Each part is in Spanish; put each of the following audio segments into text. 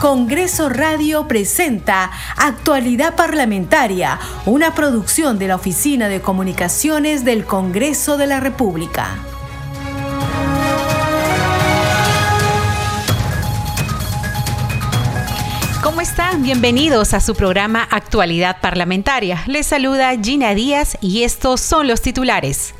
Congreso Radio presenta Actualidad Parlamentaria, una producción de la Oficina de Comunicaciones del Congreso de la República. ¿Cómo están? Bienvenidos a su programa Actualidad Parlamentaria. Les saluda Gina Díaz y estos son los titulares.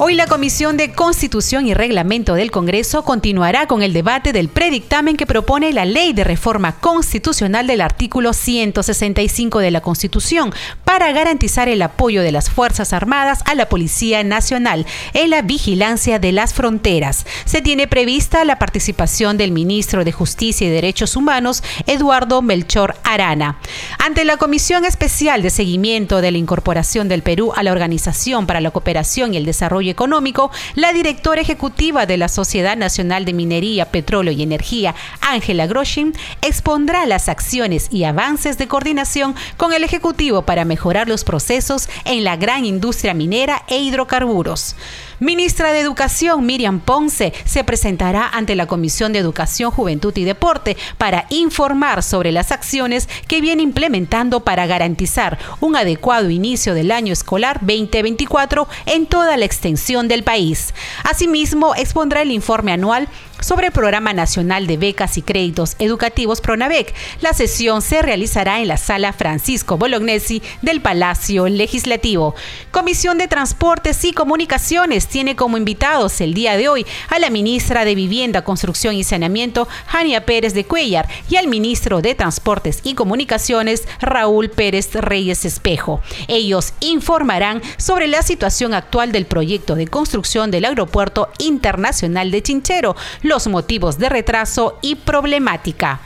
Hoy la Comisión de Constitución y Reglamento del Congreso continuará con el debate del predictamen que propone la Ley de Reforma Constitucional del artículo 165 de la Constitución para garantizar el apoyo de las Fuerzas Armadas a la Policía Nacional en la vigilancia de las fronteras. Se tiene prevista la participación del ministro de Justicia y Derechos Humanos, Eduardo Melchor Arana. Ante la Comisión Especial de Seguimiento de la Incorporación del Perú a la Organización para la Cooperación y el Desarrollo Económico, la directora ejecutiva de la Sociedad Nacional de Minería, Petróleo y Energía, Ángela Groshin, expondrá las acciones y avances de coordinación con el Ejecutivo para mejorar los procesos en la gran industria minera e hidrocarburos. Ministra de Educación Miriam Ponce se presentará ante la Comisión de Educación, Juventud y Deporte para informar sobre las acciones que viene implementando para garantizar un adecuado inicio del año escolar 2024 en toda la extensión del país. Asimismo, expondrá el informe anual sobre el Programa Nacional de Becas y Créditos Educativos PRONAVEC. La sesión se realizará en la sala Francisco Bolognesi del Palacio Legislativo. Comisión de Transportes y Comunicaciones tiene como invitados el día de hoy a la ministra de Vivienda, Construcción y Saneamiento, Jania Pérez de Cuellar, y al ministro de Transportes y Comunicaciones, Raúl Pérez Reyes Espejo. Ellos informarán sobre la situación actual del proyecto de construcción del Aeropuerto Internacional de Chinchero, los motivos de retraso y problemática.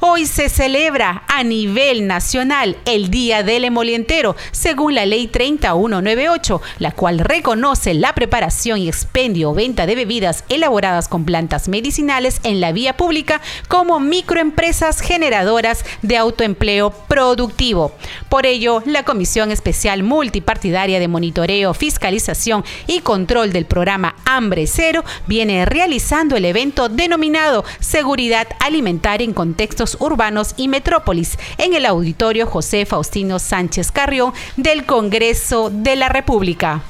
Hoy se celebra a nivel nacional el Día del Emolientero, según la Ley 3198, la cual reconoce la preparación y expendio o venta de bebidas elaboradas con plantas medicinales en la vía pública como microempresas generadoras de autoempleo productivo. Por ello, la Comisión Especial Multipartidaria de Monitoreo, Fiscalización y Control del programa Hambre Cero viene realizando el evento denominado Seguridad Alimentaria en Contextos Urbanos y Metrópolis en el auditorio José Faustino Sánchez Carrión del Congreso de la República.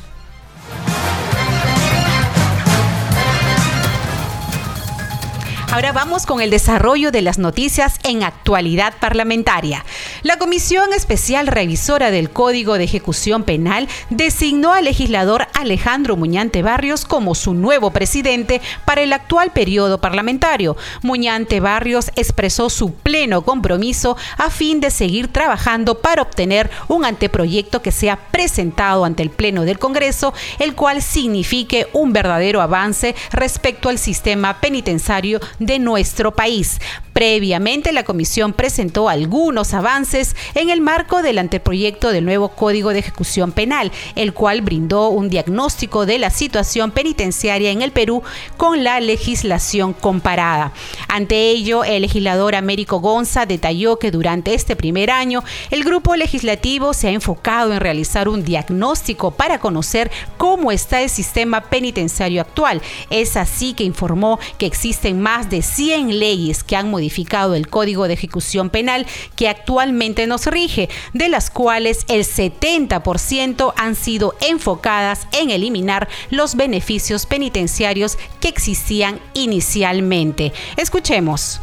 Ahora vamos con el desarrollo de las noticias en actualidad parlamentaria. La Comisión Especial Revisora del Código de Ejecución Penal designó al legislador Alejandro Muñante Barrios como su nuevo presidente para el actual periodo parlamentario. Muñante Barrios expresó su pleno compromiso a fin de seguir trabajando para obtener un anteproyecto que sea presentado ante el Pleno del Congreso, el cual signifique un verdadero avance respecto al sistema penitenciario de nuestro país. Previamente, la comisión presentó algunos avances en el marco del anteproyecto del nuevo Código de Ejecución Penal, el cual brindó un diagnóstico de la situación penitenciaria en el Perú con la legislación comparada. Ante ello, el legislador Américo Gonza detalló que durante este primer año, el grupo legislativo se ha enfocado en realizar un diagnóstico para conocer cómo está el sistema penitenciario actual. Es así que informó que existen más de 100 leyes que han modificado el Código de Ejecución Penal que actualmente nos rige, de las cuales el 70% han sido enfocadas en eliminar los beneficios penitenciarios que existían inicialmente. Escuchemos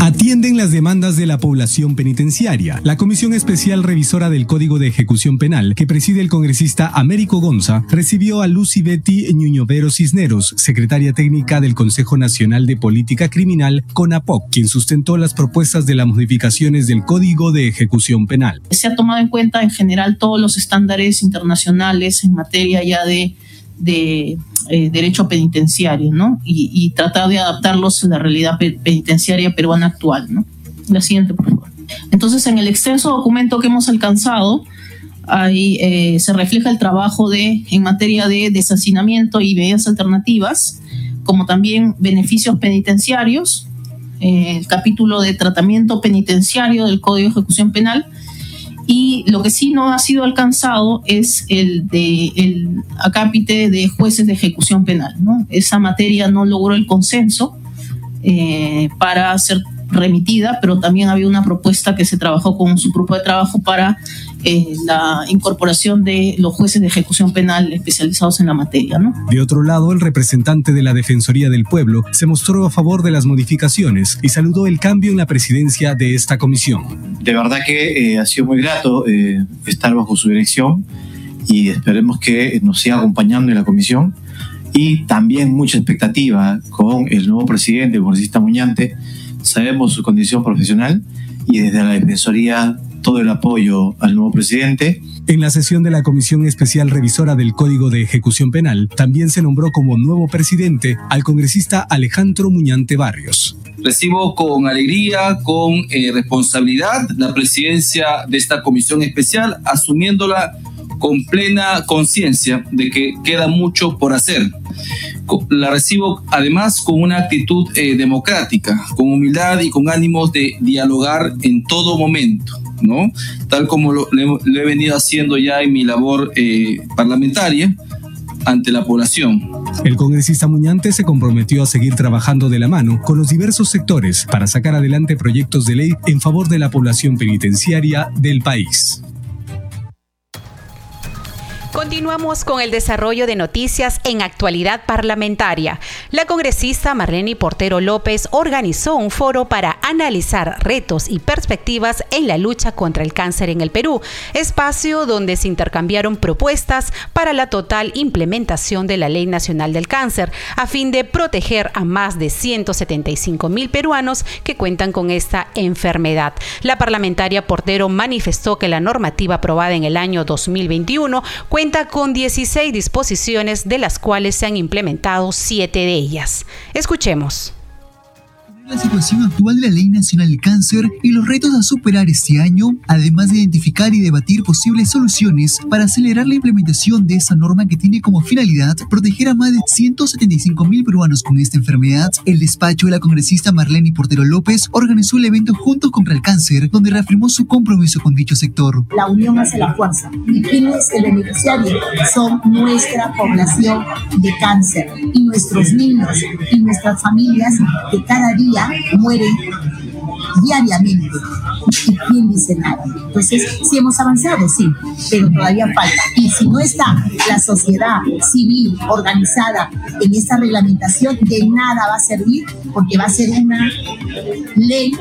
atienden las demandas de la población penitenciaria. La Comisión Especial Revisora del Código de Ejecución Penal, que preside el congresista Américo Gonza, recibió a Lucy Betty Ñuñovero Cisneros, secretaria técnica del Consejo Nacional de Política Criminal, CONAPOC, quien sustentó las propuestas de las modificaciones del Código de Ejecución Penal. Se ha tomado en cuenta en general todos los estándares internacionales en materia ya de de eh, derecho penitenciario, ¿no? Y, tratar de adaptarlos a la realidad penitenciaria peruana actual, ¿no? La siguiente, por favor. Entonces, en el extenso documento que hemos alcanzado, ahí eh, se refleja el trabajo de, en materia de desacinamiento y medidas alternativas, como también beneficios penitenciarios, eh, el capítulo de tratamiento penitenciario del Código de Ejecución Penal, y lo que sí no ha sido alcanzado es el de el acápite de jueces de ejecución penal. ¿no? Esa materia no logró el consenso para ser remitida, pero también había una propuesta que se trabajó con su grupo de trabajo para eh, la incorporación de los jueces de ejecución penal especializados en la materia. ¿no? De otro lado, el representante de la Defensoría del Pueblo se mostró a favor de las modificaciones y saludó el cambio en la presidencia de esta comisión. De verdad que eh, ha sido muy grato eh, estar bajo su dirección y esperemos que nos siga acompañando en la comisión y también mucha expectativa con el nuevo presidente, el Muñante. Sabemos su condición profesional y desde la Defensoría todo el apoyo al nuevo presidente. En la sesión de la Comisión Especial Revisora del Código de Ejecución Penal, también se nombró como nuevo presidente al congresista Alejandro Muñante Barrios. Recibo con alegría, con eh, responsabilidad la presidencia de esta comisión especial, asumiéndola con plena conciencia de que queda mucho por hacer. La recibo además con una actitud eh, democrática, con humildad y con ánimos de dialogar en todo momento. ¿No? Tal como lo, he venido haciendo ya en mi labor eh, parlamentaria ante la población. El congresista Muñante se comprometió a seguir trabajando de la mano con los diversos sectores para sacar adelante proyectos de ley en favor de la población penitenciaria del país. Continuamos con el desarrollo de noticias en actualidad parlamentaria. La congresista Marlene Portero López organizó un foro para analizar retos y perspectivas en la lucha contra el cáncer en el Perú, espacio donde se intercambiaron propuestas para la total implementación de la Ley Nacional del Cáncer, a fin de proteger a más de 175 mil peruanos que cuentan con esta enfermedad. La parlamentaria Portero manifestó que la normativa aprobada en el año 2021 cuenta con 16 disposiciones, de las cuales se han implementado 7 de ellas. Escuchemos la situación actual de la Ley Nacional del Cáncer y los retos a superar este año, además de identificar y debatir posibles soluciones para acelerar la implementación de esa norma que tiene como finalidad proteger a más de 175 mil peruanos con esta enfermedad, el despacho de la congresista Marlene Portero López organizó el evento Juntos contra el Cáncer, donde reafirmó su compromiso con dicho sector. La unión hace la fuerza. ¿Y quién es el beneficiario? Son nuestra población de cáncer y nuestros niños y nuestras familias que cada día mueren diariamente. ¿Y quién dice nada? Entonces, si hemos avanzado, sí, pero todavía falta. Y si no está la sociedad civil organizada en esta reglamentación, de nada va a servir porque va a ser una ley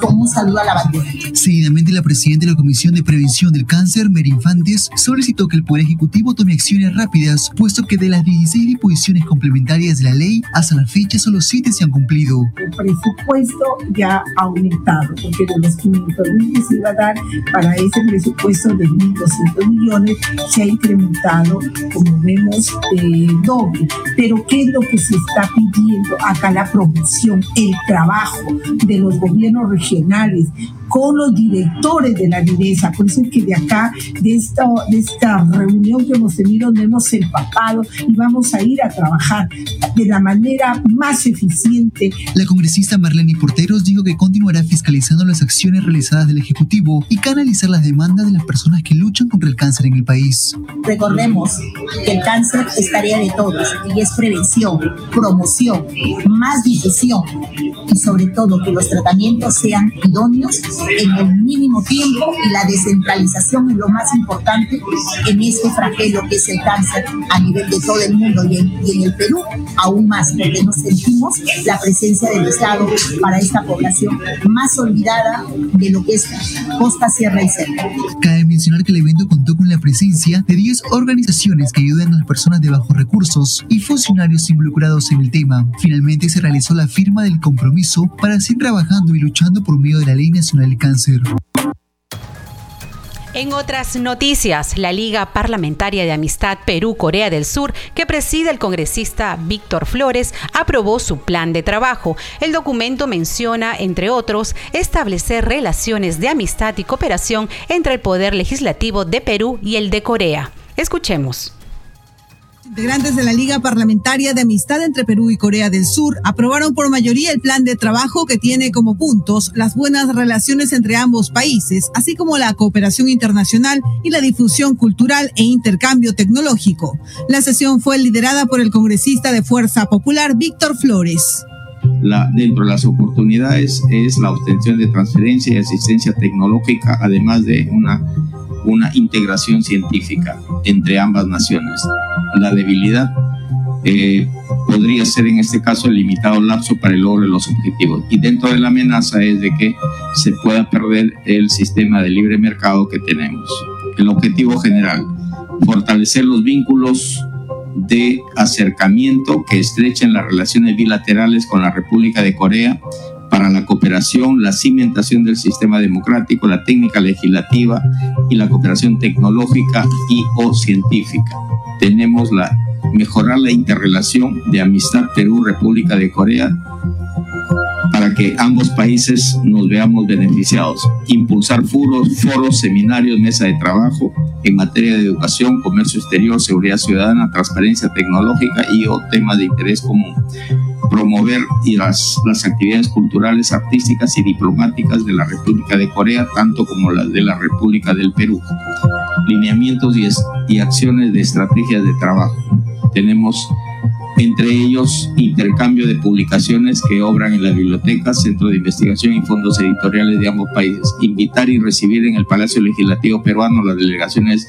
como un saludo a la bandera. Seguidamente, la presidenta de la Comisión de Prevención del Cáncer, Mary Infantes, solicitó que el Poder Ejecutivo tome acciones rápidas, puesto que de las 16 disposiciones complementarias de la ley, hasta la fecha solo 7 se han cumplido. El presupuesto ya ha porque de los 500 mil que se iba a dar para ese presupuesto de 1.200 millones, se ha incrementado, como vemos, eh, doble. Pero ¿qué es lo que se está pidiendo? Acá la promoción, el trabajo de los gobiernos regionales, con los directores de la DIRESA. Por eso es que de acá, de esta, de esta reunión que hemos tenido, nos hemos empapado y vamos a ir a trabajar de la manera más eficiente. La congresista Marlene Porteros dijo que continuará fiscalizando las acciones realizadas del Ejecutivo y canalizar las demandas de las personas que luchan contra el cáncer en el país. Recordemos que el cáncer es tarea de todos y es prevención, promoción, más difusión y sobre todo que los tratamientos sean idóneos en el mínimo tiempo y la descentralización es lo más importante en este flagelo que es el cáncer a nivel de todo el mundo y en, el Perú aún más, porque nos sentimos la presencia del Estado para esta población más olvidada de lo que es Costa, Sierra y Centro. Cabe mencionar que el evento contó con la presencia de 10 organizaciones que ayudan a las personas de bajos recursos y funcionarios involucrados en el tema. Finalmente se realizó la firma del compromiso para seguir trabajando y luchando por medio de la Ley Nacional cáncer. En otras noticias, la Liga Parlamentaria de Amistad Perú-Corea del Sur, que preside el congresista Víctor Flores, aprobó su plan de trabajo. El documento menciona, entre otros, establecer relaciones de amistad y cooperación entre el Poder Legislativo de Perú y el de Corea. Escuchemos. Integrantes de la Liga Parlamentaria de Amistad entre Perú y Corea del Sur aprobaron por mayoría el plan de trabajo que tiene como puntos las buenas relaciones entre ambos países, así como la cooperación internacional y la difusión cultural e intercambio tecnológico. La sesión fue liderada por el congresista de Fuerza Popular Víctor Flores. Dentro de las oportunidades es la obtención de transferencia y asistencia tecnológica, además de una, una integración científica entre ambas naciones. La debilidad eh, podría ser en este caso el limitado lapso para el logro de los objetivos. Y dentro de la amenaza es de que se pueda perder el sistema de libre mercado que tenemos. El objetivo general, fortalecer los vínculos de acercamiento que estrechen las relaciones bilaterales con la República de Corea para la cooperación, la cimentación del sistema democrático, la técnica legislativa y la cooperación tecnológica y o científica. Tenemos la mejorar la interrelación de amistad Perú-República de Corea para que ambos países nos veamos beneficiados. Impulsar foros, foros, seminarios, mesa de trabajo en materia de educación, comercio exterior, seguridad ciudadana, transparencia tecnológica y o temas de interés común. Promover y las, las actividades culturales, artísticas y diplomáticas de la República de Corea, tanto como las de la República del Perú. Lineamientos y, y acciones de estrategias de trabajo tenemos entre ellos intercambio de publicaciones que obran en la biblioteca, centro de investigación y fondos editoriales de ambos países. Invitar y recibir en el Palacio Legislativo peruano las delegaciones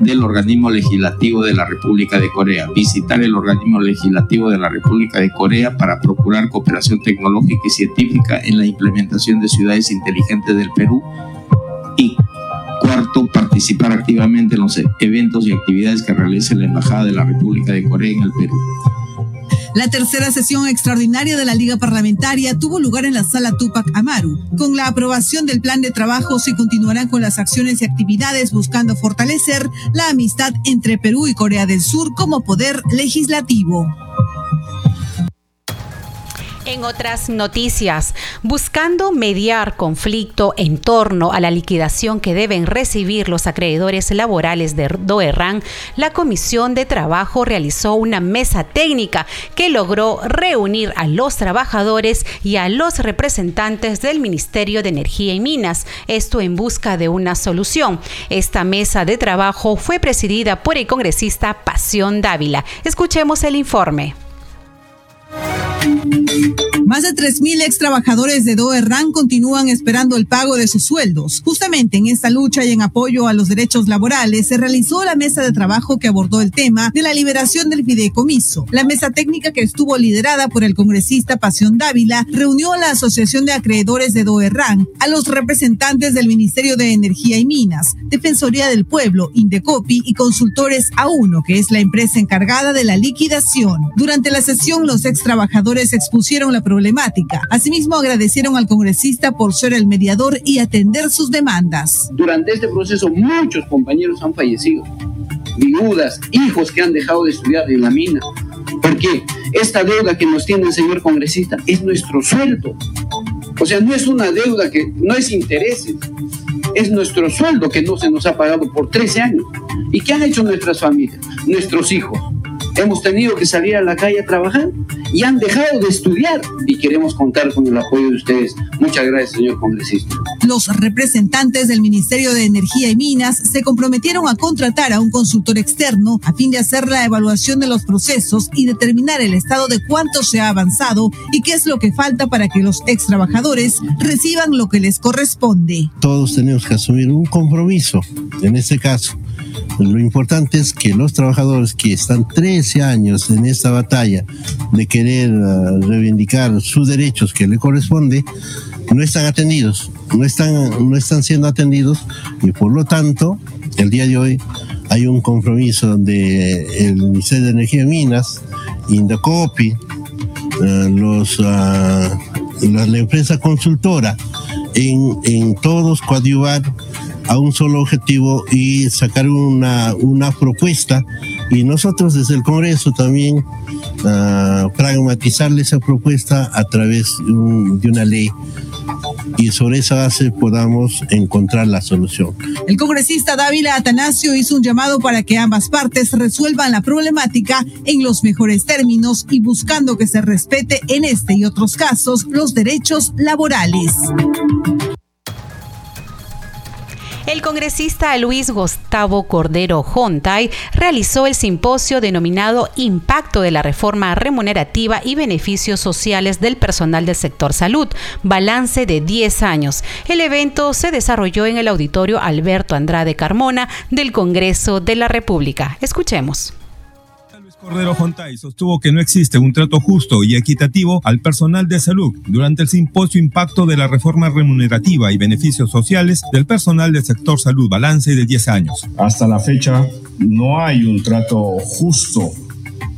del organismo legislativo de la República de Corea, visitar el organismo legislativo de la República de Corea para procurar cooperación tecnológica y científica en la implementación de ciudades inteligentes del Perú y Cuarto, participar activamente en los eventos y actividades que realice la Embajada de la República de Corea en el Perú. La tercera sesión extraordinaria de la Liga Parlamentaria tuvo lugar en la sala Tupac Amaru. Con la aprobación del plan de trabajo se continuarán con las acciones y actividades buscando fortalecer la amistad entre Perú y Corea del Sur como poder legislativo. En otras noticias, buscando mediar conflicto en torno a la liquidación que deben recibir los acreedores laborales de Doerran, la Comisión de Trabajo realizó una mesa técnica que logró reunir a los trabajadores y a los representantes del Ministerio de Energía y Minas, esto en busca de una solución. Esta mesa de trabajo fue presidida por el congresista Pasión Dávila. Escuchemos el informe. Más de 3.000 ex trabajadores de Doerran continúan esperando el pago de sus sueldos. Justamente en esta lucha y en apoyo a los derechos laborales se realizó la mesa de trabajo que abordó el tema de la liberación del fideicomiso. La mesa técnica que estuvo liderada por el congresista Pasión Dávila reunió a la Asociación de Acreedores de Doerran, a los representantes del Ministerio de Energía y Minas, Defensoría del Pueblo, Indecopi y consultores A1, que es la empresa encargada de la liquidación. Durante la sesión, los ex trabajadores expusieron la problemática. Asimismo, agradecieron al congresista por ser el mediador y atender sus demandas. Durante este proceso, muchos compañeros han fallecido. Viudas, hijos que han dejado de estudiar en la mina. Porque esta deuda que nos tiene el señor congresista es nuestro sueldo. O sea, no es una deuda que no es intereses, es nuestro sueldo que no se nos ha pagado por 13 años. ¿Y qué han hecho nuestras familias, nuestros hijos? Hemos tenido que salir a la calle a trabajar y han dejado de estudiar y queremos contar con el apoyo de ustedes. Muchas gracias, señor congresista. Los representantes del Ministerio de Energía y Minas se comprometieron a contratar a un consultor externo a fin de hacer la evaluación de los procesos y determinar el estado de cuánto se ha avanzado y qué es lo que falta para que los ex trabajadores reciban lo que les corresponde. Todos tenemos que asumir un compromiso en este caso lo importante es que los trabajadores que están 13 años en esta batalla de querer uh, reivindicar sus derechos que le corresponde, no están atendidos, no están, no están siendo atendidos y por lo tanto, el día de hoy hay un compromiso del el Ministerio de Energía y Minas, Indacopi, uh, los, uh, la, la, empresa consultora, en, en todos coadyuvar a un solo objetivo y sacar una, una propuesta y nosotros desde el Congreso también uh, pragmatizarle esa propuesta a través de, un, de una ley y sobre esa base podamos encontrar la solución. El congresista Dávila Atanasio hizo un llamado para que ambas partes resuelvan la problemática en los mejores términos y buscando que se respete en este y otros casos los derechos laborales. El congresista Luis Gustavo Cordero Jontay realizó el simposio denominado Impacto de la reforma remunerativa y beneficios sociales del personal del sector salud, balance de 10 años. El evento se desarrolló en el auditorio Alberto Andrade Carmona del Congreso de la República. Escuchemos. Cordero Jontay sostuvo que no existe un trato justo y equitativo al personal de salud durante el simposio Impacto de la Reforma Remunerativa y Beneficios Sociales del personal del sector salud, balance de 10 años. Hasta la fecha no hay un trato justo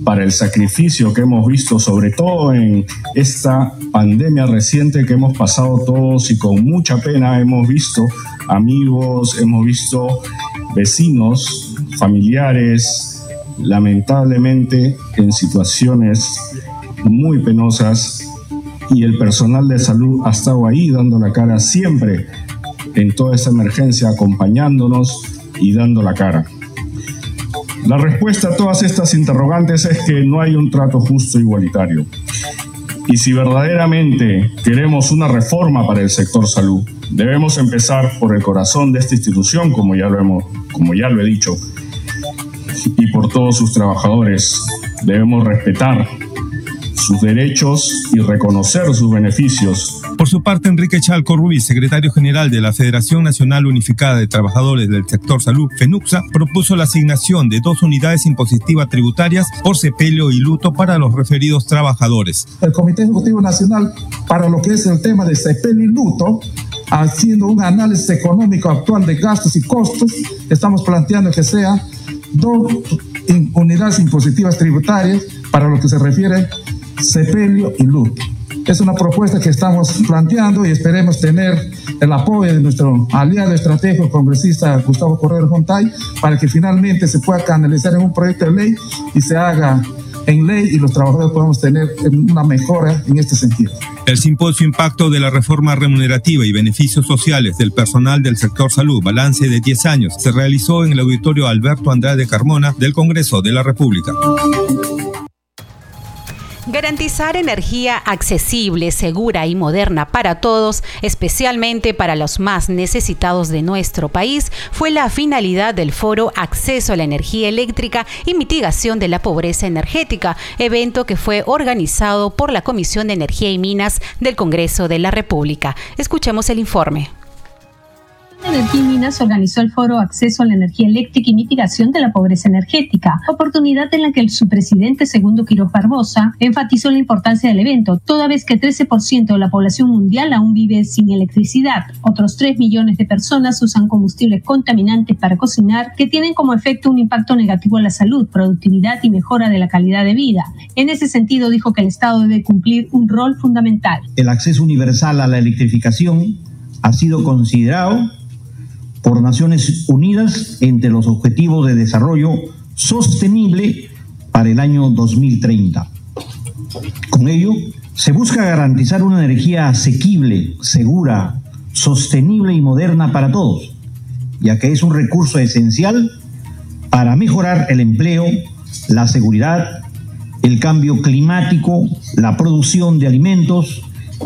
para el sacrificio que hemos visto, sobre todo en esta pandemia reciente que hemos pasado todos y con mucha pena hemos visto amigos, hemos visto vecinos, familiares, lamentablemente en situaciones muy penosas y el personal de salud ha estado ahí dando la cara siempre en toda esta emergencia, acompañándonos y dando la cara. La respuesta a todas estas interrogantes es que no hay un trato justo e igualitario. Y si verdaderamente queremos una reforma para el sector salud, debemos empezar por el corazón de esta institución, como ya lo, hemos, como ya lo he dicho, y por todos sus trabajadores. Debemos respetar sus derechos y reconocer sus beneficios. Por su parte, Enrique Chalco Rubí, secretario general de la Federación Nacional Unificada de Trabajadores del Sector Salud, FENUXA, propuso la asignación de dos unidades impositivas tributarias por sepelio y luto para los referidos trabajadores. El Comité Ejecutivo Nacional, para lo que es el tema de sepelio y luto, haciendo un análisis económico actual de gastos y costos, estamos planteando que sea dos unidades impositivas tributarias para lo que se refiere sepelio y luto. Es una propuesta que estamos planteando y esperemos tener el apoyo de nuestro aliado estratégico, congresista Gustavo Correa Montay, para que finalmente se pueda canalizar en un proyecto de ley y se haga en ley y los trabajadores podamos tener una mejora en este sentido. El simposio Impacto de la Reforma Remunerativa y Beneficios Sociales del Personal del Sector Salud, balance de 10 años, se realizó en el auditorio Alberto Andrade Carmona del Congreso de la República. Garantizar energía accesible, segura y moderna para todos, especialmente para los más necesitados de nuestro país, fue la finalidad del foro Acceso a la Energía Eléctrica y Mitigación de la Pobreza Energética, evento que fue organizado por la Comisión de Energía y Minas del Congreso de la República. Escuchemos el informe. Energía y Minas organizó el foro Acceso a la Energía Eléctrica y Mitigación de la Pobreza Energética, oportunidad en la que su presidente Segundo Quiroz Barbosa enfatizó la importancia del evento, toda vez que 13% de la población mundial aún vive sin electricidad. Otros 3 millones de personas usan combustibles contaminantes para cocinar que tienen como efecto un impacto negativo a la salud, productividad y mejora de la calidad de vida. En ese sentido, dijo que el Estado debe cumplir un rol fundamental. El acceso universal a la electrificación ha sido considerado por Naciones Unidas entre los Objetivos de Desarrollo Sostenible para el año 2030. Con ello, se busca garantizar una energía asequible, segura, sostenible y moderna para todos, ya que es un recurso esencial para mejorar el empleo, la seguridad, el cambio climático, la producción de alimentos,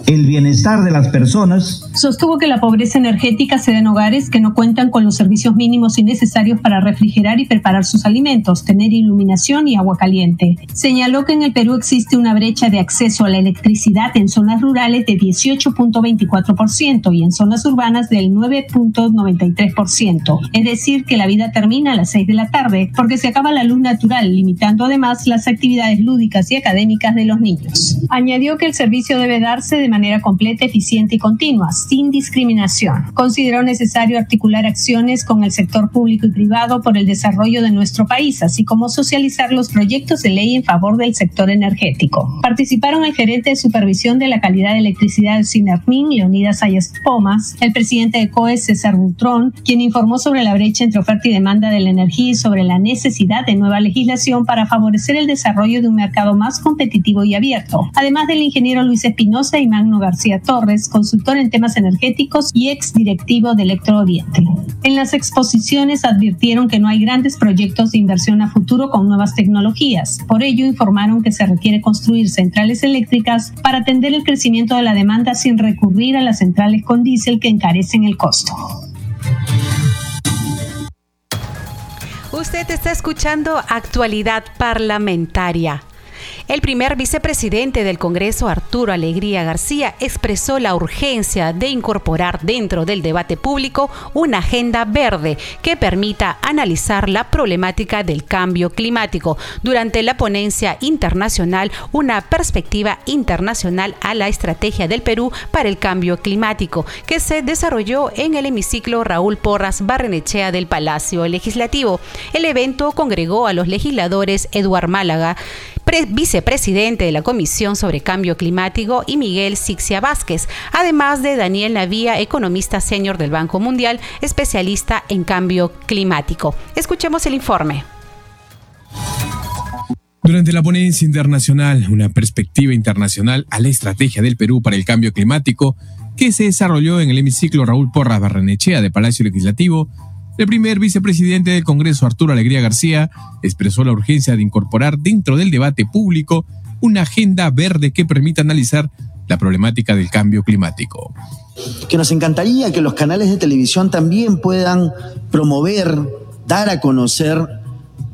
el bienestar de las personas. Sostuvo que la pobreza energética se da en hogares que no cuentan con los servicios mínimos y necesarios para refrigerar y preparar sus alimentos, tener iluminación y agua caliente. Señaló que en el Perú existe una brecha de acceso a la electricidad en zonas rurales de 18.24% y en zonas urbanas del 9.93%. Es decir, que la vida termina a las 6 de la tarde porque se acaba la luz natural, limitando además las actividades lúdicas y académicas de los niños. Añadió que el servicio debe darse de manera completa, eficiente y continua, sin discriminación. Consideró necesario articular acciones con el sector público y privado por el desarrollo de nuestro país, así como socializar los proyectos de ley en favor del sector energético. Participaron el gerente de supervisión de la calidad de electricidad de Sinarmin, Leonidas Sayas Pomas, el presidente de COE, César Butrón, quien informó sobre la brecha entre oferta y demanda de la energía y sobre la necesidad de nueva legislación para favorecer el desarrollo de un mercado más competitivo y abierto. Además del ingeniero Luis Espinosa y Magno García Torres, consultor en temas energéticos y ex directivo de Electrooriente. En las exposiciones advirtieron que no hay grandes proyectos de inversión a futuro con nuevas tecnologías. Por ello, informaron que se requiere construir centrales eléctricas para atender el crecimiento de la demanda sin recurrir a las centrales con diésel que encarecen el costo. Usted está escuchando Actualidad Parlamentaria. El primer vicepresidente del Congreso, Arturo Alegría García, expresó la urgencia de incorporar dentro del debate público una agenda verde que permita analizar la problemática del cambio climático durante la ponencia internacional Una perspectiva internacional a la estrategia del Perú para el cambio climático, que se desarrolló en el hemiciclo Raúl Porras Barrenechea del Palacio Legislativo. El evento congregó a los legisladores Eduard Málaga, vicepresidente de la Comisión sobre Cambio Climático, y Miguel Sixia Vázquez, además de Daniel Navía, economista senior del Banco Mundial, especialista en cambio climático. Escuchemos el informe. Durante la ponencia internacional, una perspectiva internacional a la estrategia del Perú para el cambio climático, que se desarrolló en el hemiciclo Raúl Porras Barrenechea de Palacio Legislativo, el primer vicepresidente del Congreso, Arturo Alegría García, expresó la urgencia de incorporar dentro del debate público una agenda verde que permita analizar la problemática del cambio climático. Que nos encantaría que los canales de televisión también puedan promover, dar a conocer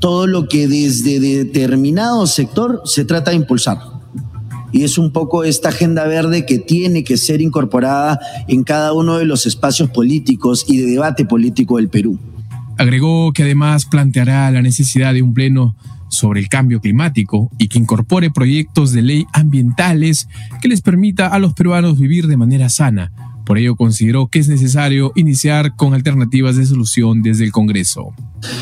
todo lo que desde determinado sector se trata de impulsar y es un poco esta agenda verde que tiene que ser incorporada en cada uno de los espacios políticos y de debate político del Perú. Agregó que además planteará la necesidad de un pleno sobre el cambio climático y que incorpore proyectos de ley ambientales que les permita a los peruanos vivir de manera sana. Por ello consideró que es necesario iniciar con alternativas de solución desde el Congreso.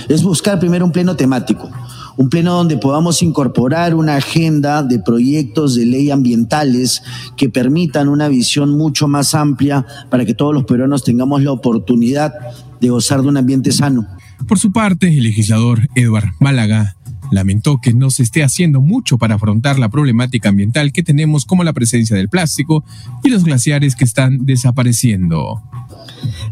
Es buscar primero un pleno temático, un pleno donde podamos incorporar una agenda de proyectos de ley ambientales que permitan una visión mucho más amplia para que todos los peruanos tengamos la oportunidad de gozar de un ambiente sano. Por su parte, el legislador Eduard Málaga lamentó que no se esté haciendo mucho para afrontar la problemática ambiental que tenemos como la presencia del plástico y los glaciares que están desapareciendo.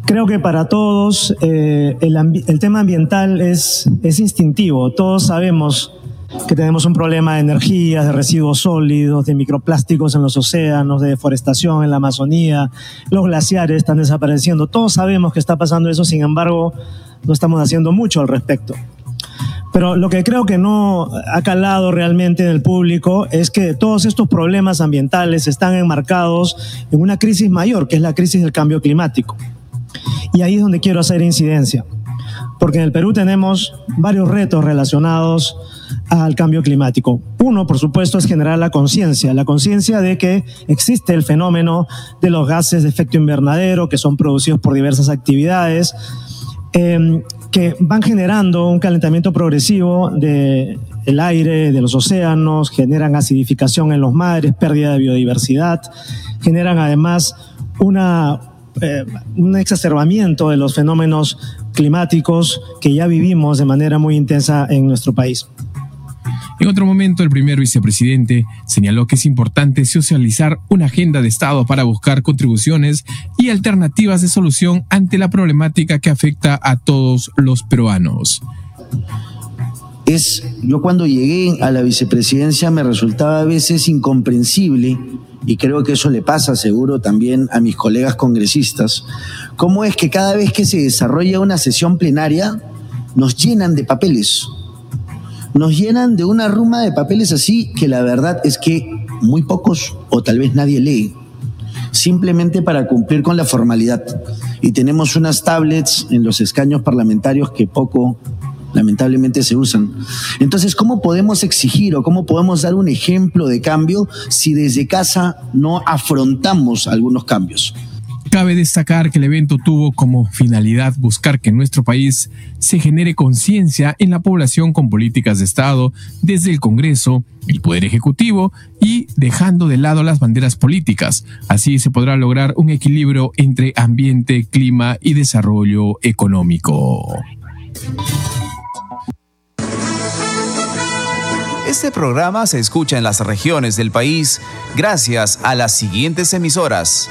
Creo que para todos eh, el, tema ambiental es, es instintivo. Todos sabemos que tenemos un problema de energías, de residuos sólidos, de microplásticos en los océanos, de deforestación en la Amazonía, los glaciares están desapareciendo. Todos sabemos que está pasando eso, sin embargo, no estamos haciendo mucho al respecto. Pero lo que creo que no ha calado realmente en el público es que todos estos problemas ambientales están enmarcados en una crisis mayor, que es la crisis del cambio climático. Y ahí es donde quiero hacer incidencia, porque en el Perú tenemos varios retos relacionados al cambio climático. Uno, por supuesto, es generar la conciencia, la conciencia de que existe el fenómeno de los gases de efecto invernadero que son producidos por diversas actividades. Eh, que van generando un calentamiento progresivo del el aire, de los océanos, generan acidificación en los mares, pérdida de biodiversidad, generan además una, eh, un exacerbamiento de los fenómenos climáticos que ya vivimos de manera muy intensa en nuestro país. En otro momento, el primer vicepresidente señaló que es importante socializar una agenda de Estado para buscar contribuciones y alternativas de solución ante la problemática que afecta a todos los peruanos. Es, yo cuando llegué a la vicepresidencia me resultaba a veces incomprensible, y creo que eso le pasa seguro también a mis colegas congresistas, cómo es que cada vez que se desarrolla una sesión plenaria nos llenan de papeles nos llenan de una ruma de papeles así que la verdad es que muy pocos o tal vez nadie lee, simplemente para cumplir con la formalidad. Y tenemos unas tablets en los escaños parlamentarios que poco lamentablemente se usan. Entonces, ¿cómo podemos exigir o cómo podemos dar un ejemplo de cambio si desde casa no afrontamos algunos cambios? Cabe destacar que el evento tuvo como finalidad buscar que en nuestro país se genere conciencia en la población con políticas de Estado desde el Congreso, el Poder Ejecutivo y dejando de lado las banderas políticas. Así se podrá lograr un equilibrio entre ambiente, clima y desarrollo económico. Este programa se escucha en las regiones del país gracias a las siguientes emisoras.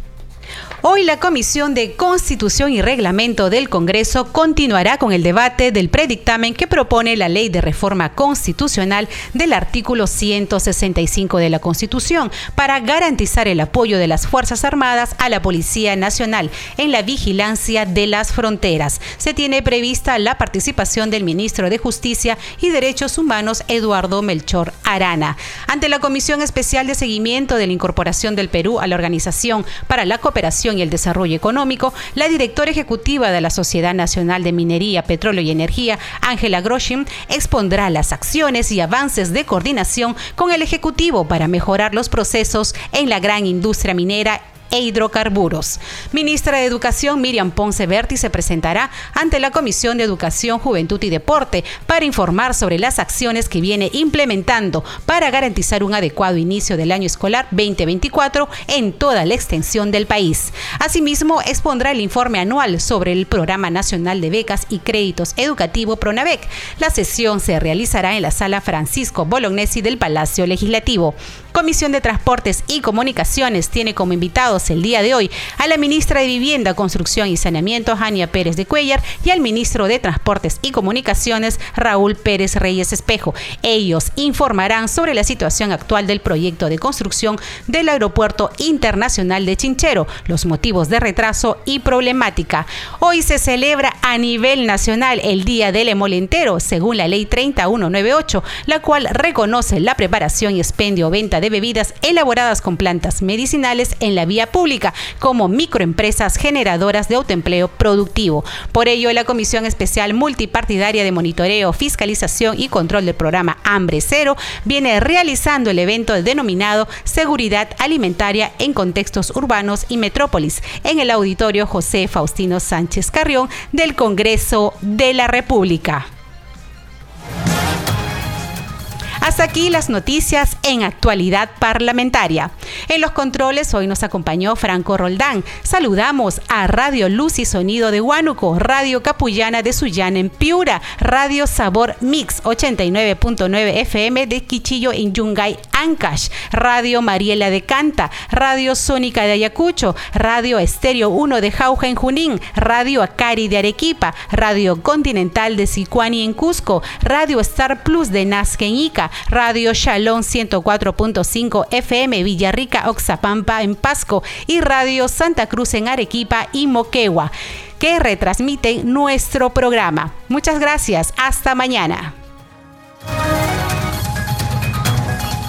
Hoy la Comisión de Constitución y Reglamento del Congreso continuará con el debate del predictamen que propone la Ley de Reforma Constitucional del artículo 165 de la Constitución para garantizar el apoyo de las Fuerzas Armadas a la Policía Nacional en la vigilancia de las fronteras. Se tiene prevista la participación del ministro de Justicia y Derechos Humanos, Eduardo Melchor Arana. Ante la Comisión Especial de Seguimiento de la Incorporación del Perú a la Organización para la Cooperación y el Desarrollo Económico, la directora ejecutiva de la Sociedad Nacional de Minería, Petróleo y Energía, Ángela Groshim, expondrá las acciones y avances de coordinación con el Ejecutivo para mejorar los procesos en la gran industria minera e hidrocarburos. Ministra de Educación Miriam Ponce Berti se presentará ante la Comisión de Educación, Juventud y Deporte para informar sobre las acciones que viene implementando para garantizar un adecuado inicio del año escolar 2024 en toda la extensión del país. Asimismo, expondrá el informe anual sobre el Programa Nacional de Becas y Créditos Educativo PRONAVEC. La sesión se realizará en la sala Francisco Bolognesi del Palacio Legislativo. Comisión de Transportes y Comunicaciones tiene como invitados el día de hoy a la ministra de Vivienda, Construcción y Saneamiento, Jania Pérez de Cuellar, y al ministro de Transportes y Comunicaciones, Raúl Pérez Reyes Espejo. Ellos informarán sobre la situación actual del proyecto de construcción del Aeropuerto Internacional de Chinchero, los motivos de retraso y problemática. Hoy se celebra a nivel nacional el Día del Emolentero, según la Ley 3198, la cual reconoce la preparación y expendio de bebidas elaboradas con plantas medicinales en la vía pública como microempresas generadoras de autoempleo productivo. Por ello, la Comisión Especial Multipartidaria de Monitoreo, Fiscalización y Control del programa Hambre Cero viene realizando el evento denominado Seguridad Alimentaria en Contextos Urbanos y Metrópolis en el auditorio José Faustino Sánchez Carrión del Congreso de la República. Hasta aquí las noticias en actualidad parlamentaria. En los controles hoy nos acompañó Franco Roldán. Saludamos a Radio Luz y Sonido de Huánuco, Radio Capullana de Sullana en Piura, Radio Sabor Mix 89.9 FM de Quichillo en Yungay, Ancash, Radio Mariela de Canta, Radio Sónica de Ayacucho, Radio Estéreo 1 de Jauja en Junín, Radio Acari de Arequipa, Radio Continental de Sicuani en Cusco, Radio Star Plus de Nazca en Ica, Radio Shalom 104.5 FM Villarrica, Oxapampa en Pasco y Radio Santa Cruz en Arequipa y Moquegua, que retransmiten nuestro programa. Muchas gracias, hasta mañana.